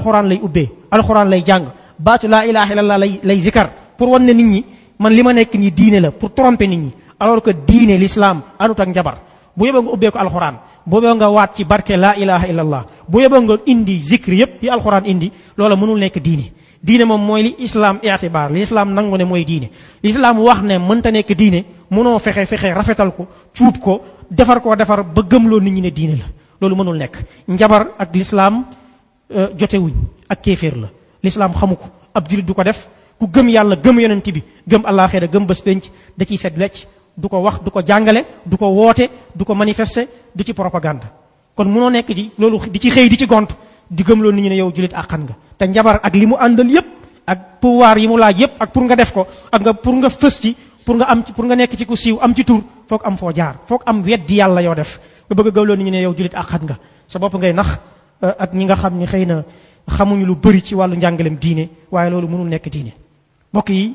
alxuraan lay ubbee alxuraan lay jàng baatu laa ilaha illallah lay lay zikar pour wan ne nit ñi man li ma nekk nii diine la pour tromper nit ñi alors que diine l'islam anut ak njabar bu yeboo nga ubbee ko alxuraan bu yeboo nga waat ci barke laa ilaha illallah bu yeboo nga indi zikr yépp yi alxuraan indi loola mënul nekk diine diine moom mooy li islam itibaar li islam nangu ne mooy diine li islam wax ne mënta nekk diine mënoo fexe fexe rafetal ko cuub ko defar koo defar ba gëmloo nit ñi ne diine la loolu mënul nekk njabar ak lislaam jotewuñ ak kéeféer la lislaam xamu ko ab jullit du ko def ku gëm yàlla gëm yonent bi gëm àllaaxira gëm bés penc da ciy set wecc du ko wax du ko jàngale du ko woote du ko manifester du ci propagande kon munoo nekk di loolu di ci xëy di ci gont di gëm loolu nit ñi ne yow jullit àqan nga te njabar ak li mu àndal yépp ak pouvoir yi mu laaj yépp ak pour nga def ko ak nga pour nga fës ci pour nga am ci pour nga nekk ci ku siiw am ci tur foog am foo jaar foog am weddi yàlla yoo def nga bëgg a gëmloo nit ñi ne yow jullit ak xat nga sa bopp ngay nax euh, ak ñi nga xam ni xëy na xamuñu lu bëri ci wàllu njàngalem diine waaye loolu mënul nekk diine mbokk yi